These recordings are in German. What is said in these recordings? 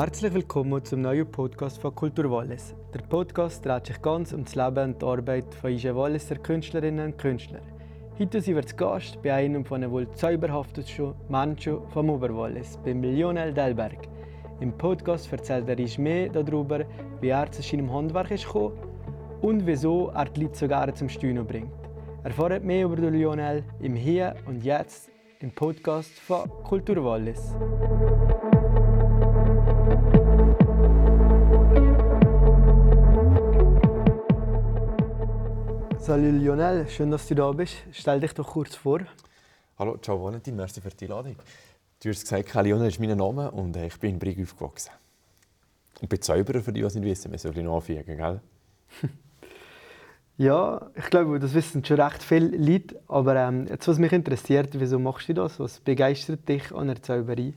Herzlich willkommen zum neuen Podcast von Kultur Wallis. Der Podcast dreht sich ganz um das Leben und die Arbeit von unseren Walliser Künstlerinnen und Künstlern. Heute sind wir zu Gast bei einem von den wohl zauberhaftesten Menschen vom Oberwallis, beim Lionel Delberg. Im Podcast erzählt er uns mehr darüber, wie er zu seinem Handwerk ist und wieso er die Leute so gerne zum Steuern bringt. Erfahrt mehr über Lionel im Hier und Jetzt im Podcast von Kultur Wallis. Salut Lionel, schön, dass du da bist. Stell dich doch kurz vor. Hallo, ciao Valentin, merci für die Einladung. Du hast gesagt, Lionel ist mein Name und äh, ich bin in Brig aufgewachsen. Und bin Zauberer, für die, die es nicht wissen. Wir sollen anfügen, gell? ja, ich glaube, das wissen schon recht viele Leute. Aber ähm, jetzt, was mich interessiert, wieso machst du das? Was begeistert dich an der Zauberei?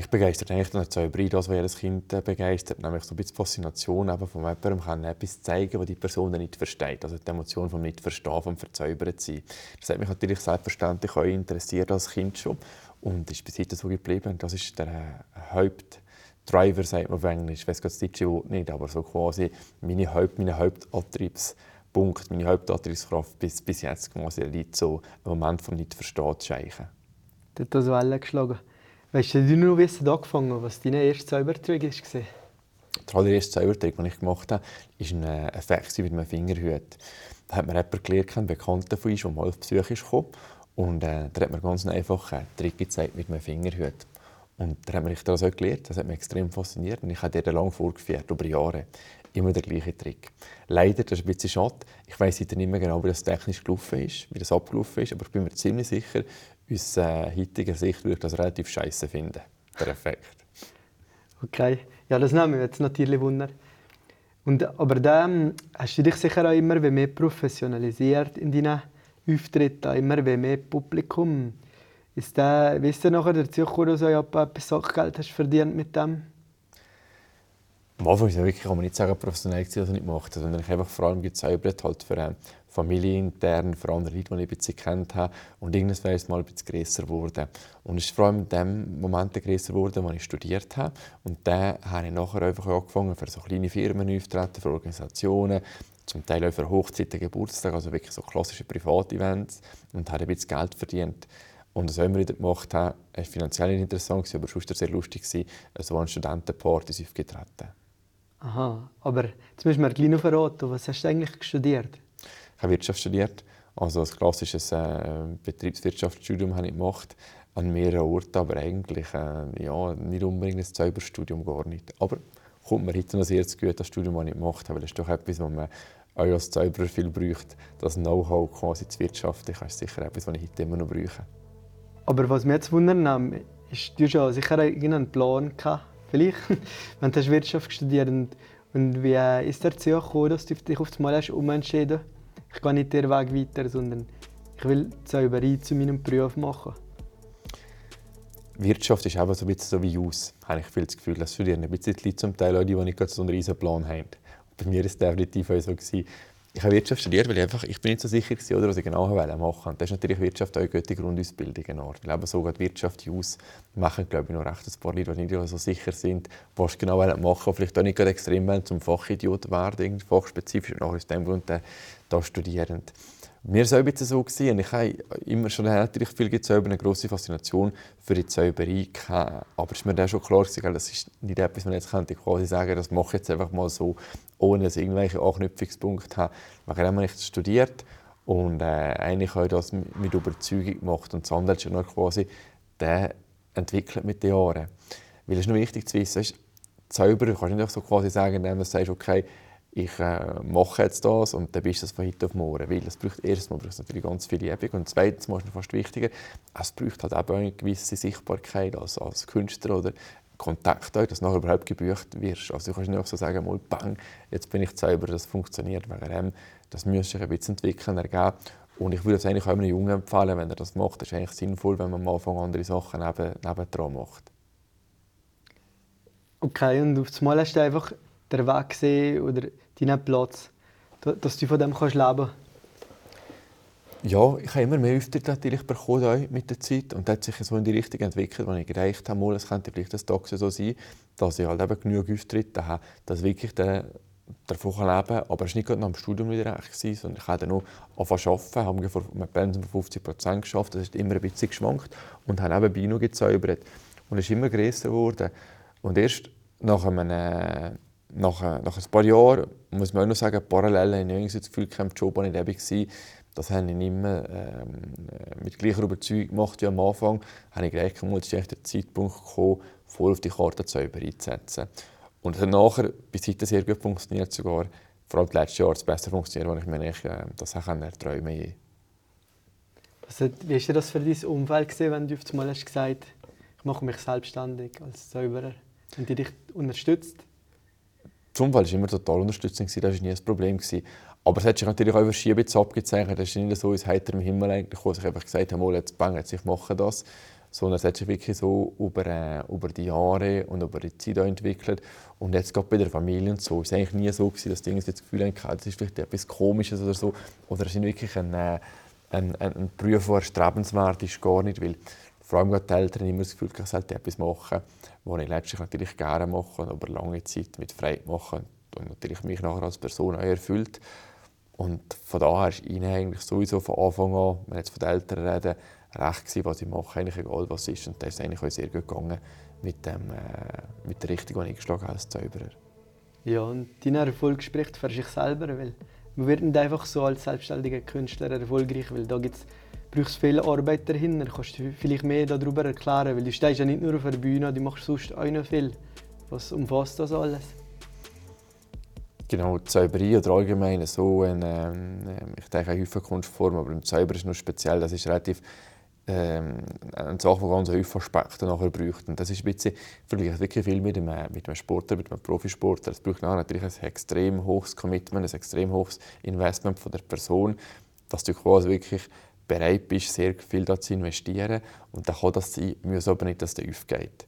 Mich begeistert eigentlich an der Zauberei das, was jedes Kind äh, begeistert, nämlich so ein bisschen die Faszination eben von jemandem kann etwas zeigen, was die Person nicht versteht. Also die Emotion vom Nicht-Verstehen, vom Verzaubert sein. Das hat mich natürlich selbstverständlich auch interessiert als Kind schon und ist bis heute so geblieben. Das ist der äh, Hauptdriver, sagt man auf Englisch. Ich weiß das deutsche Wort nicht, aber so quasi meine Haupt, meine Hauptantriebspunkt, meine Hauptantriebskraft bis, bis jetzt quasi liegt so im Moment vom Nicht-Verstehen zu scheichen. Du hast das Wellen geschlagen. Weißt du, du noch wissen angefangen, was dein erster Zaubertrick war? Der allererste Zaubertrick, den ich gemacht habe, war ein äh, Effekt mit einem Fingerhut. Da hat mir jemand gelernt, ein Bekannter von uns, der mal auf Besuch gekommen. Und äh, da hat mir ganz einfach einen Trick gezeigt mit einem Fingerhut. Und da hat mir das auch gelernt. Das hat mich extrem fasziniert. Und ich habe den lange vorgeführt, über Jahre. Immer der gleiche Trick. Leider, das ist ein bisschen schade. Ich weiß nicht mehr genau, wie das technisch gelaufen ist, wie das abgelaufen ist, aber ich bin mir ziemlich sicher, aus äh, heutiger Sicht würde ich das relativ scheiße finden, der Effekt. Okay, ja, das nehmen wir jetzt natürlich Wunder. Und, aber dann hast du dich sicher auch immer mehr professionalisiert in deinen Auftritten, immer mehr Publikum. Ist der, wie ist der nachher dazu gekommen, dass du ja etwas Sachgeld hast verdient mit dem? Am Anfang ist wirklich, kann man nicht sagen, professionell was ich nicht gemacht habe, sondern ich einfach vor allem gezaubert halt für familienintern, für andere Leute, die ich ein bisschen kennt habe. Und irgendwann wäre es mal ein bisschen grösser geworden. Und es ist vor allem in dem Moment grösser geworden, als ich studiert habe. Und dann habe ich nachher einfach angefangen, für so kleine Firmen aufzutreten, für Organisationen, zum Teil auch für Hochzeiten, Geburtstage, also wirklich so klassische Privatevents und habe ein bisschen Geld verdient. Und das, was wir wieder gemacht haben, war finanziell nicht interessant, aber sonst sehr lustig, so an Studentenpartys aufgetreten. Aha, aber jetzt müssen wir gleich noch verraten, was hast du eigentlich studiert? Ich habe Wirtschaft studiert, also ein klassisches äh, Betriebswirtschaftsstudium habe ich gemacht, an mehreren Orten, aber eigentlich äh, ja, nicht unbedingt ein Zauberstudium, gar nicht. Aber kommt mir heute noch sehr zu gut, das Studium, das ich gemacht habe, weil das ist doch etwas, was man auch als Zauberer viel braucht, das Know-how quasi zu wirtschaften, ist sicher etwas, was ich heute immer noch brauche. Aber was mich jetzt wundert, ist, du hast ja sicher einen Plan gehabt, vielleicht, wenn du Wirtschaft studiert und, und wie ist der dazu gekommen, dass du dich auf einmal hast umentschieden ich gehe nicht den Weg weiter, sondern ich will Zauberei zu meinem Beruf machen. Wirtschaft ist einfach so ein bisschen so wie aus, habe ich viel das Gefühl. Das studieren ein bisschen die Leute zum Teil, die nicht so einen riesen Plan haben. bei mir war es definitiv auch so. Gewesen. Ich habe Wirtschaft studiert, weil ich, einfach, ich bin nicht so sicher war, oder, was ich genau machen wollte. das ist natürlich Wirtschaft auch eine gute Grundausbildung. Weil eben so die Wirtschaft aus machen, glaube ich, noch recht ein paar Leute, die nicht so sicher sind, was genau machen wollen. Vielleicht auch nicht extrem wollen, zum Fachidiot werden, fachspezifisch, und nachher aus dem Grund äh, da studieren. Mir war es so. Gewesen. Ich habe immer schon natürlich viel gezauber, eine grosse Faszination für die Zauberei gehabt. Aber es war mir dann schon klar, gewesen, das ist nicht etwas, was ich jetzt könnte quasi sagen das mache ich jetzt einfach mal so, ohne dass ich irgendwelche Anknüpfungspunkte habe. Ich habe ich studiert und äh, eigentlich habe ich das mit Überzeugung gemacht. Und das andere ist noch quasi der entwickelt mit den Jahren. Weil es ist noch wichtig zu wissen, Zauberer kannst du nicht so quasi sagen, indem du sagst, okay, ich äh, mache jetzt das und dann bist du es von heute auf morgen. Weil es braucht erstens braucht es natürlich ganz viele Übung und zweitens, mal ist fast wichtiger, es braucht halt auch eine gewisse Sichtbarkeit als, als Künstler oder Kontakt, dass du nachher überhaupt gebucht wirst. Also du kannst nicht so sagen, mal bang, jetzt bin ich selber, das funktioniert. Wegen dem, das müsste sich ein bisschen entwickeln, ergeben. Und ich würde es eigentlich auch einem Jungen empfehlen, wenn er das macht. Das ist eigentlich sinnvoll, wenn man am Anfang andere Sachen neben, nebendran macht. Okay, und auf einmal hast du einfach den Weg gesehen oder deinen Platz, dass du von dem kannst leben kannst? Ja, ich habe immer mehr Auftritte natürlich bekommen mit der Zeit und das hat sich so in die Richtung entwickelt, wo ich gedacht habe, es könnte vielleicht das Tag so sein, dass ich halt eben genug Auftritte habe, dass wirklich der davon leben kann. Aber es war nicht gerade nach dem Studium wieder recht, sondern ich habe dann noch angefangen zu arbeiten, habe vor Pensum von 50 Prozent geschafft, das ist immer ein bisschen geschwankt und habe nebenbei noch gezaubert. Und es ist immer größer geworden. Und erst nach, einem, nach, nach ein paar Jahren, muss man auch noch sagen, parallel habe ich das Gefühl, kein Job war nicht war, das habe ich nicht mehr ähm, mit gleicher Überzeugung gemacht wie am Anfang. habe ich gedacht, jetzt ist der Zeitpunkt gekommen, voll auf die Karte Zauber einzusetzen. Und dann nachher, bis heute sehr gut funktioniert sogar, vor allem letztes Jahr das besser funktioniert, als ich mir nicht, äh, das erträumen konnte. Wie war das für dein Umfeld, gewesen, wenn du auf einmal hast gesagt ich mache mich selbstständig als Zauberer? Haben die dich unterstützt? Das Umfeld war immer total unterstützend, das war nie ein Problem. Aber es hat sich natürlich auch über Schiebe abgezeichnet. Es ist nicht so aus heiterem Himmel eigentlich gekommen, dass ich einfach gesagt habe, jetzt bang, jetzt ich mache das. Sondern es hat sich wirklich so über, äh, über die Jahre und über die Zeit entwickelt. Und jetzt gerade bei der Familie und so, es war eigentlich nie so, gewesen, dass die das Gefühl hatten, das ist vielleicht etwas Komisches oder so. Oder es ist wirklich ein, äh, ein, ein, ein Beruf, der erstrebenswert ist, gar nicht. Weil vor allem die Eltern immer das Gefühl, ich sollte etwas machen, was ich letztlich natürlich gerne mache über lange Zeit mit Freude mache und natürlich mich nachher als Person auch erfüllt. Und von daher ist ihnen eigentlich sowieso von Anfang an, wenn jetzt von den Eltern reden, recht gewesen, was ich mache, eigentlich egal was ist. Und das ist eigentlich auch sehr gut gegangen mit, dem, äh, mit der Richtung, die ich eingeschlagen habe als Zauberer. Ja, und dein Erfolg spricht für sich selber, weil man wird nicht einfach so als selbstständiger Künstler erfolgreich, weil da gibt's, brauchst du viel Arbeit dahinter. Kannst du vielleicht mehr darüber erklären, weil du stehst ja nicht nur auf der Bühne, du machst sonst auch noch viel. Was umfasst das alles? Genau, Zauberei oder allgemein so ein, ähm, ich denke, eine häufige Kunstform, aber im Zauber ist noch speziell, das ist relativ ähm, eine Sache, die ganz viele Aspekte nachher braucht. Und das ist ein bisschen, vergleicht wirklich viel mit einem, mit Sportler, mit einem Profisportler. Es braucht natürlich ein extrem hohes Commitment, ein extrem hohes Investment von der Person, dass du quasi wirklich bereit bist, sehr viel da zu investieren. Und dann kann das sein, muss aber nicht, dass der aufgeht.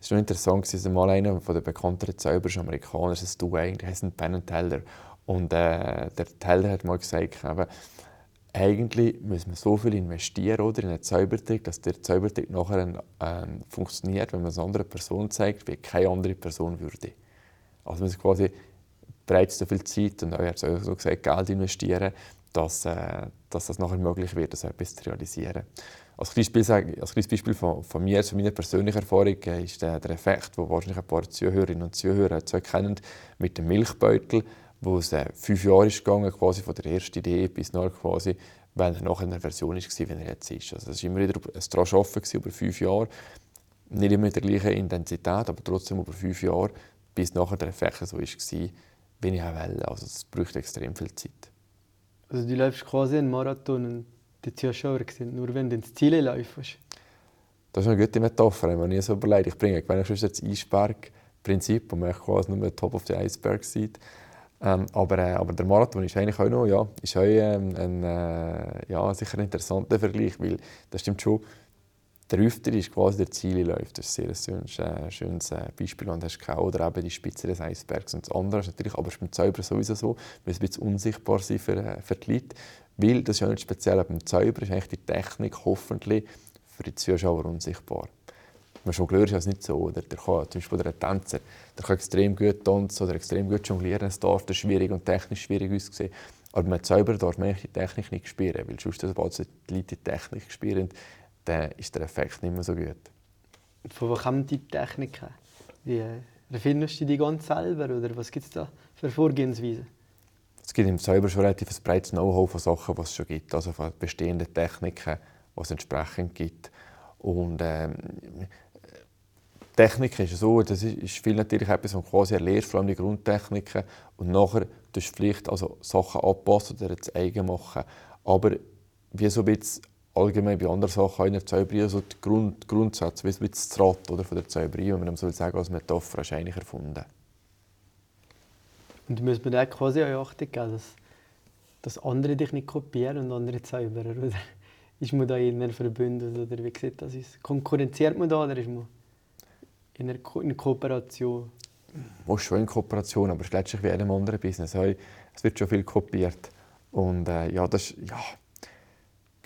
Es war interessant, dass mal einer der bekannteren Zauberer ist Amerikaner, das ist du eigentlich, heißt Penn Teller. Und äh, der Teller hat mal gesagt, eben, eigentlich muss man so viel investieren oder, in einen Zaubertrick, dass der Zaubertrick nachher äh, funktioniert, wenn man es einer anderen Person zeigt, wie keine andere Person würde. Also man muss quasi bereits so viel Zeit und auch, er hat so gesagt, Geld investieren, dass, äh, dass das nachher möglich wird, das etwas zu realisieren. Als kleines Beispiel, als kleines Beispiel von, von mir, von meiner persönlichen Erfahrung, äh, ist der, der Effekt, den wahrscheinlich ein paar Zuhörerinnen und Zuhörer zu kennen, mit dem Milchbeutel, wo es äh, fünf Jahre ist gegangen, quasi von der ersten Idee bis nach quasi, wenn er nachher in der Version ist, wie er jetzt ist. Also das war immer wieder ein daran arbeiten über fünf Jahre. Nicht immer mit der gleichen Intensität, aber trotzdem über fünf Jahre, bis nachher der Effekt so war, wie ich auch will. Also es braucht extrem viel Zeit. Also du läufst quasi einen Marathon und die Zuschauer sind nur, wenn du ins Ziel läufst. Das ist eine gute Metapher, wenn man nie so überlegt. Ich bringe ich schon das Eisberg-Prinzip, wo man quasi nur Top of the Iceberg sieht. Ähm, aber, äh, aber der Marathon ist eigentlich auch noch, ja, ist auch, ähm, ein, äh, ja, sicher interessanter Vergleich, weil das stimmt schon, der Hüfter ist quasi der Zielläuft. Das ist ein sehr schönes, äh, schönes äh, Beispiel. Und hast keine, oder eben die Spitze des Eisbergs. Und das andere ist natürlich, aber ist beim Zauber sowieso so, weil es ein bisschen unsichtbar sein für, äh, für die Leute. Weil, das ist ja nicht speziell beim Zauber, ist eigentlich die Technik hoffentlich für die Zuschauer unsichtbar. Man Jongleur ist das nicht so. Oder? Der kann, zum Beispiel der Tänzer der kann extrem gut tanzen oder extrem gut jonglieren. Es darf schwierig und technisch schwierig aussehen. Aber mit Zauber darf man die Technik nicht spüren. Weil sonst, sobald die Leute die Technik spüren, dann ist der Effekt nicht mehr so gut. Von wo kommen die Techniken? Wie erfindest du die ganz selber? Oder was gibt es da für Vorgehensweisen? Es gibt im Zauber schon relativ ein breites Know-how von Sachen, die es schon gibt, also von bestehenden Techniken, die es entsprechend gibt. Und ähm, Technik ist so, das ist viel natürlich etwas, was quasi erlernst, vor allem die Grundtechniken. Und nachher tust du vielleicht also Sachen anpassen oder zu eigen machen. Aber wie so ein bisschen allgemein bei anderen Sachen auch in der Zauberei, so die Grund, Grundsätze, wie das Rad oder, von der Zauberei, wenn man so sagen als Metapher, ist eigentlich erfunden. Und muss man da quasi auch Achtung geben, dass, dass andere dich nicht kopieren und andere Zauberer, oder? Ist man da in einer Verbündet oder wie sieht das aus? Konkurrenziert man da oder ist man in einer, Ko in Kooperation? Man ist schon in Kooperation, aber es ist letztlich wie in einem anderen Business. Es wird schon viel kopiert. Und äh, ja, das ist, ja,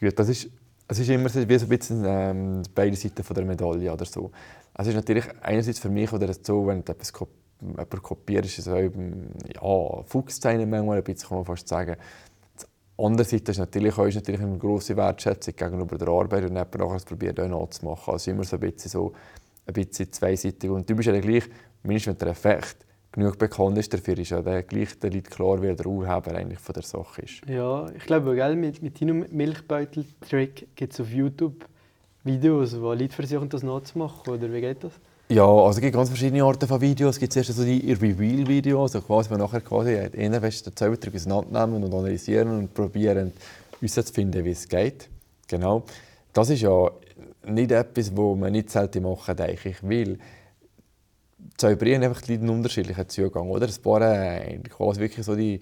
Gut, das ist, es ist immer wie so ein bisschen ähm, beide Seiten von der Medaille oder so. Es ist natürlich einerseits für mich oder so, wenn du etwas jemand kopiert, ist es eben, ja, Fuchszeichen manchmal ein bisschen, kann man fast sagen. Andererseits ist natürlich auch ist natürlich eine grosse Wertschätzung gegenüber der Arbeit und jemand nachher probiert auch nachzumachen. Also immer so ein bisschen, so, ein bisschen zweiseitig. Und du bist ja gleich, mindestens wenn der Effekt genug bekannt ist dafür, ist ja der gleich der Leute klar, wer der Urheber eigentlich von der Sache ist. Ja, ich glaube, gell, mit, mit deinem Milchbeutel-Trick gibt es auf YouTube Videos, wo Leute versuchen, das nachzumachen, oder wie geht das? Ja, also es gibt ganz verschiedene Arten von Videos. Es gibt zuerst so die Reveal-Videos, also quasi, wo nachher quasi einen den Zaubertrick auseinandernehmen und analysieren und probieren, herauszufinden, wie es geht. Genau. Das ist ja nicht etwas, wo man nicht selten machen, denke ich, weil Zauberieren einfach einen unterschiedlichen Zugang, oder? Ein paar äh, quasi wirklich so die,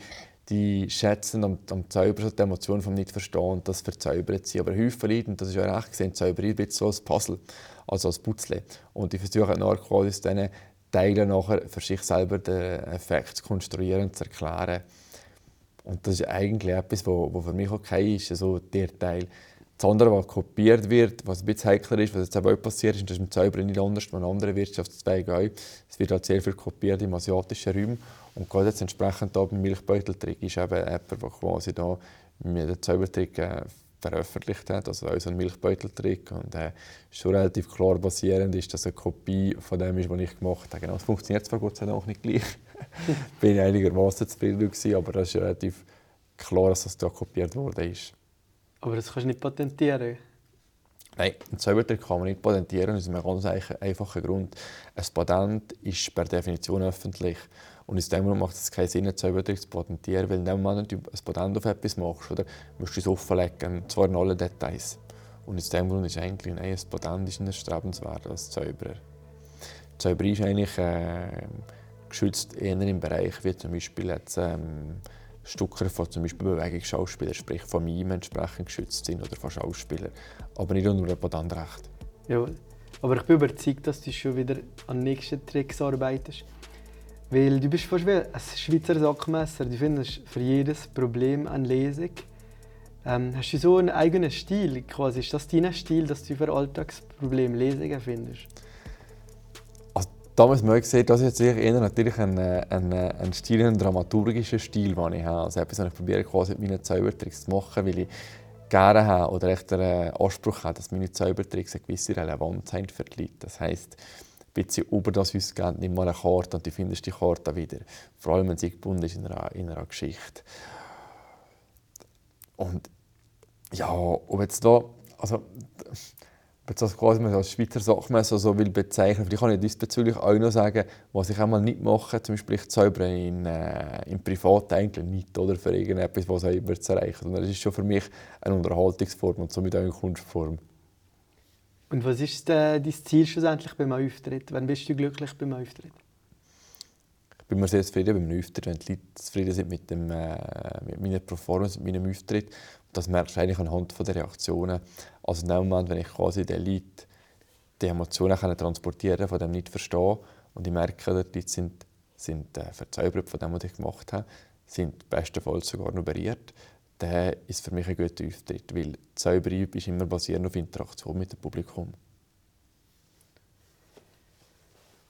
die schätzen am, am Zauber so die Emotionen vom Nicht-Verstehen das verzaubert sie. Aber häufig Leute, und das ist ja recht gesehen, Zauberei ein bisschen so als Puzzle also als Putzle. Und ich versuche nachher quasi diesen Teilen nachher für sich selber den Effekt zu konstruieren und zu erklären. Und das ist eigentlich etwas, was für mich okay ist, also der Teil. Das andere, was kopiert wird, was ein bisschen heikler ist, was jetzt auch passiert ist, und das ist im Zauber nicht anders als in anderen Wirtschaftszweigen. Es wird halt sehr viel kopiert im asiatischen Raum. Und gerade jetzt entsprechend da beim Milchbeuteltrick ist eben jemand, der quasi da dem Zaubertrick äh, veröffentlicht hat, also auch so ein Milchbeuteltrick. Und äh, schon relativ klar basierend ist, dass eine Kopie von dem ist, was ich gemacht habe. Genau, es funktioniert zwar Gott sei Dank nicht gleich. bin einigermaßen zufrieden aber das ist relativ klar, dass das da kopiert worden ist. Aber das kannst du nicht patentieren? Nein, einen Zaubertrick kann man nicht patentieren, aus einem ganz einfachen Grund. Ein Patent ist per Definition öffentlich. Und aus dem Grund macht es keinen Sinn, einen Zaubertrick zu patentieren, weil in dem Moment, wenn du ein Patent auf etwas machst, oder, musst du es offenlegen, zwar in allen Details. Und aus dem Grund ist eigentlich nein, ein Patent ist erstrebenswert als Zauberer. Zauberei ist eigentlich äh, geschützt eher im Bereich wie zum Beispiel jetzt, ähm, Stücke von zum Beispiel Bewegungsschauspielern, sprich von Mime entsprechend geschützt sind oder von Schauspielern, aber nicht unter Patentrecht. Ja, aber ich bin überzeugt, dass du schon wieder an nächsten Tricks arbeitest. Weil du bist fast wie ein Schweizer Sackmesser. Du findest für jedes Problem eine Lesung. Ähm, hast du so einen eigenen Stil? Quasi? Ist das dein Stil, dass du für Alltagsprobleme Lesungen findest? Damals mal gesehen, das ist jetzt eher natürlich ein, ein, ein Stil, ein dramaturgischer Stil, den ich habe. Also etwas, was ich probiere, quasi mit meinen Zaubertricks zu machen, weil ich gerne habe oder echt den Anspruch habe, dass meine Zaubertricks eine gewisse Relevanz haben für die Leute. Das heisst, ein bisschen über das Wissen nimm mal eine Karte und du findest die Karte wieder. Vor allem, wenn sie gebunden ist in einer, in einer Geschichte. Und ja, ob jetzt da, also das quasi als Schweizer Sachmesser so will bezeichnen. Vielleicht kann ich diesbezüglich auch noch sagen, was ich einmal nicht mache, zum Beispiel ich zaubere in, äh, im Privat eigentlich nicht oder für irgendetwas, was auch immer zu erreichen. Sondern es ist schon für mich eine Unterhaltungsform und somit auch eine Kunstform. Und was ist äh, dein Ziel schlussendlich beim Auftritt? Wann bist du glücklich beim Auftritt? Ich bin mir sehr zufrieden beim Auftritt, wenn die Leute zufrieden sind mit, dem, äh, mit meiner Performance, mit meinem Auftritt das merkst du eigentlich anhand der Reaktionen. Also in dem Moment, wenn ich quasi den Leuten die Emotionen transportieren von dem nicht verstehen und ich merke, die Leute sind, sind äh, verzaubert von dem, was ich gemacht habe, sind bestenfalls sogar berührt, dann ist für mich ein guter Auftritt, weil die Zauberei ist immer basierend auf Interaktion mit dem Publikum.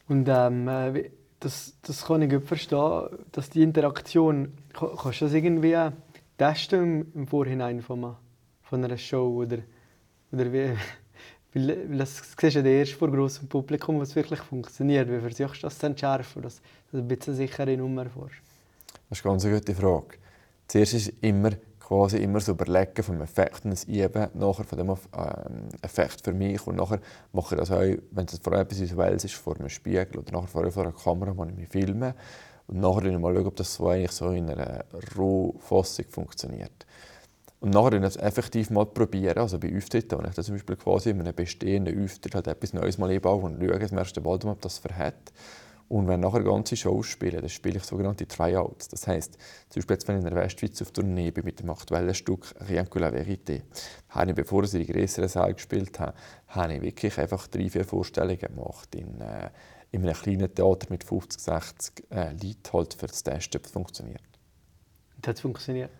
Und ähm, äh, das, das kann ich gut verstehen, dass die Interaktion, kannst du das irgendwie testen im Vorhinein von, von einer Show? Oder, oder wie, weil, das siehst du ja erst vor großem Publikum, was wirklich funktioniert. Wie versuchst du das zu entschärfen, dass du ein bisschen sichere Nummer fährst? Das ist eine ganz gute Frage. Zuerst ist immer quasi immer so überlegen vom Effekt und das Üben nachher von dem ähm, Effekt für mich und nachher mache ich das auch, wenn es vor allem etwas ist, vor einem Spiegel oder nachher vor einer Kamera, wo ich mich filme und nachher mal schauen, ob das so eigentlich so in einer Rohfassung funktioniert. Und nachher das effektiv mal probieren, also bei Auftritten, wenn ich das zum Beispiel quasi in einem bestehenden Auftritt halt etwas Neues mal einbaue und schaue das erste Mal, ob das verhält. Und wenn nachher ganze Shows spiele, dann spiele ich sogenannte Tryouts. Das heisst, zum Beispiel jetzt, wenn ich in der Westschweiz auf Tournee bin mit dem aktuellen Stück «Rien que la vérité», habe ich, bevor ich in größeren Saal gespielt habe, habe ich wirklich einfach drei, vier Vorstellungen gemacht in äh, in einem kleinen Theater mit 50, 60 äh, Leuten halt für das Testen, ob es funktioniert. Und hat es funktioniert?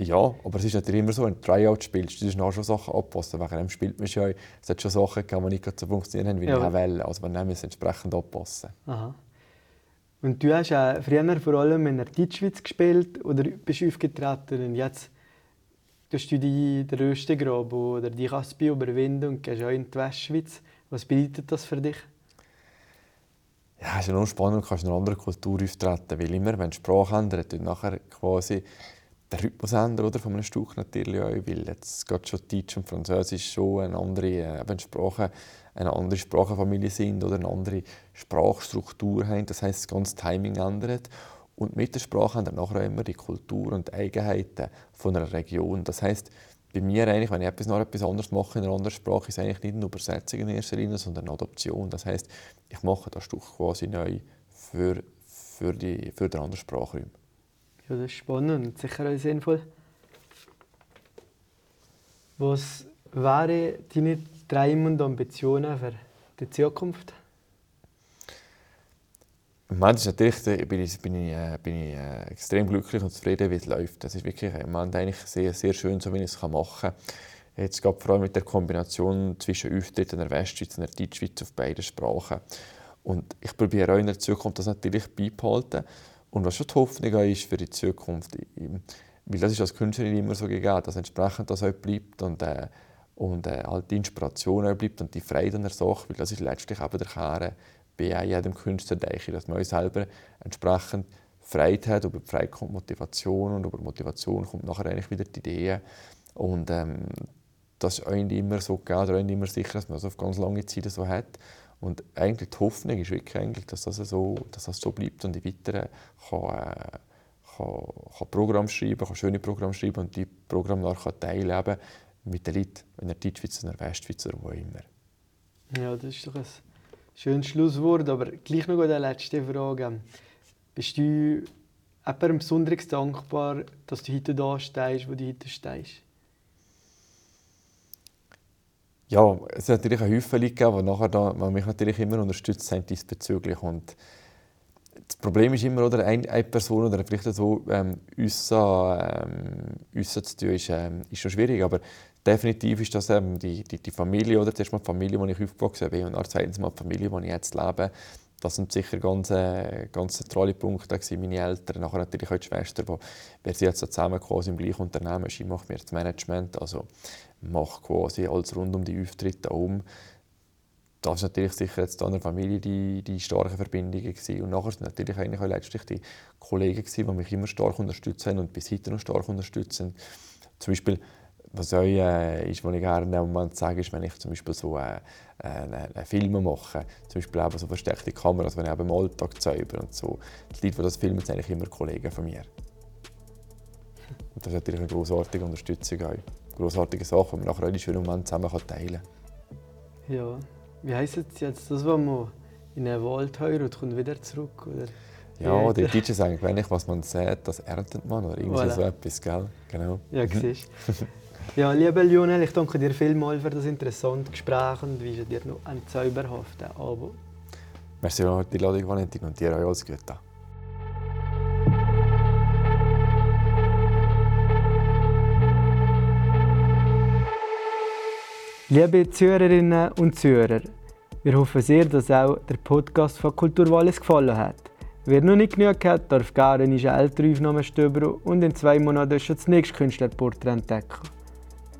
Ja, aber es ist natürlich immer so, wenn du Tryout spielst, du musst auch schon Sachen anpassen. Wegen dem spielt man schon, es hat schon Sachen die nicht so funktionieren haben, wie ja. ich wollte. Also wir müssen entsprechend anpassen. Aha. Und du hast auch früher vor allem in der Deutschschweiz gespielt oder bist aufgetreten und jetzt tust du die, den Röstengraben oder die Kaspi überwinden und gehst auch in die Westschweiz. Was bedeutet das für dich? Ja, es ist ja spannend, du kannst in einer anderen Kultur auftreten, weil immer, wenn die Sprache ändert, nachher quasi der Rhythmus ändern oder, von einem Stück natürlich auch, weil jetzt geht schon Deutsch und Französisch schon eine andere äh, Sprache, eine andere Sprachenfamilie sind oder eine andere Sprachstruktur haben. Das heißt, das ganze Timing ändert. Und mit der Sprache ändert nachher immer die Kultur und die Eigenheiten von einer Region. Das heißt, bei mir eigentlich, wenn ich etwas noch etwas anderes mache in einer anderen Sprache, ist es eigentlich nicht eine Übersetzung in erster Linie, sondern eine Adoption. Das heißt, ich mache das Stück quasi neu für, für, die, für den anderen Sprachraum. Ja, das ist spannend und sicher auch sinnvoll. Was wären deine Träume und Ambitionen für die Zukunft? Im Moment ist natürlich, bin ich, bin ich, äh, bin ich äh, extrem glücklich und zufrieden, wie es läuft. Das ist wirklich im Moment eigentlich sehr, sehr schön, so wie ich es machen kann. Jetzt gerade vor allem mit der Kombination zwischen Auftritt in der Westschweiz und der Deutschschweiz auf beiden Sprachen. Und ich probiere auch in der Zukunft das natürlich beibehalten. Und was schon die Hoffnung ist für die Zukunft, weil das ist als Künstlerin immer so gegeben, dass entsprechend das auch bleibt und, äh, und äh, halt die Inspiration auch bleibt und die Freude an der Sache, weil das ist letztlich eben der Kern bei jedem Künstler, denke dass man selber entsprechend Freude hat, über die Freude kommt Motivation und über Motivation kommt nachher eigentlich wieder die Idee. Und ähm, das ist eigentlich immer so gegeben, oder immer sicher, dass man das auf ganz lange Zeit so hat. Und eigentlich die Hoffnung ist wirklich eigentlich, dass das so, dass das so bleibt und ich weiter kann, äh, kann, kann Programm schreiben, kann schöne Programme schreiben und die Programme nachher teilen mit den Leuten in der Deutschschweiz, in der Westschweiz oder wo immer. Ja, das ist doch ein schönes Schlusswort, aber gleich noch eine letzte Frage. Bist du jemandem besonders dankbar, dass du heute da stehst, wo du heute stehst? Ja, es hat natürlich eine Häufchen gegeben, die nachher da, man mich natürlich immer unterstützt haben diesbezüglich. Und das Problem ist immer, oder, eine, Person oder vielleicht so ähm, ähm, zu tun, ist, ähm, ist schon schwierig. Aber definitiv ist das ähm, die, die, die Familie, oder zuerst mal die Familie, in der ich aufgewachsen bin und dann zweitens mal die Familie, in der ich jetzt lebe. Das sind sicher ganz, äh, ganz zentrale Punkte. Meine Eltern, nachher natürlich auch die Schwester, die wir sind jetzt zusammen quasi im gleichen Unternehmen. Sie macht mir das Management, also macht quasi alles rund um die Auftritte um. Das ist natürlich sicher jetzt in der Familie die, die starken Verbindungen gewesen. Und nachher sind natürlich eigentlich auch letztlich die Kollegen gewesen, die mich immer stark unterstützt haben und bis heute noch stark unterstützen. Zum Beispiel was auch, äh, ist, was ich gerne im Moment sage, ist, wenn ich zum Beispiel so äh, äh, Filme mache, zum Beispiel eben so versteckte Kameras, wenn ich eben im Alltag zauber und so. Die Leute, die das filmen, sind eigentlich immer Kollegen von mir. Und das ist natürlich eine großartige Unterstützung auch. Großartige Sache, die man nachher die schönen Momente zusammen teilen kann. Ja, wie heisst es jetzt, das, was man in einen Wald heiratet, kommt wieder zurück, oder? Ja, die Deutschen sagen, wenn ich was man sieht, das erntet man oder irgendwie voilà. so etwas, gell? Genau. Ja, siehst Ja, lieber Lionel, ich danke dir vielmals für das interessante Gespräch und wünsche dir noch einen zauberhaften Abend. Merci für die Ladung, Valentin, und dir auch alles Gute. Liebe Zuhörerinnen und Zuhörer, wir hoffen sehr, dass auch der Podcast von Kulturwallis gefallen hat. Wer noch nicht genug hat, darf gerne eine ältere Aufnahme stöbern und in zwei Monaten schon das nächste Künstlerporträt entdecken.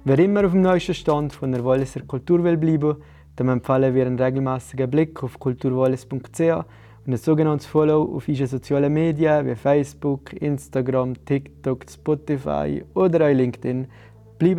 Wer immer auf dem neuesten Stand von der Walliser Kultur will bleiben, dem empfehlen wir einen regelmäßigen Blick auf kulturwallis.ch und ein sogenanntes Follow auf unseren sozialen Medien wie Facebook, Instagram, TikTok, Spotify oder auch LinkedIn. Bleiben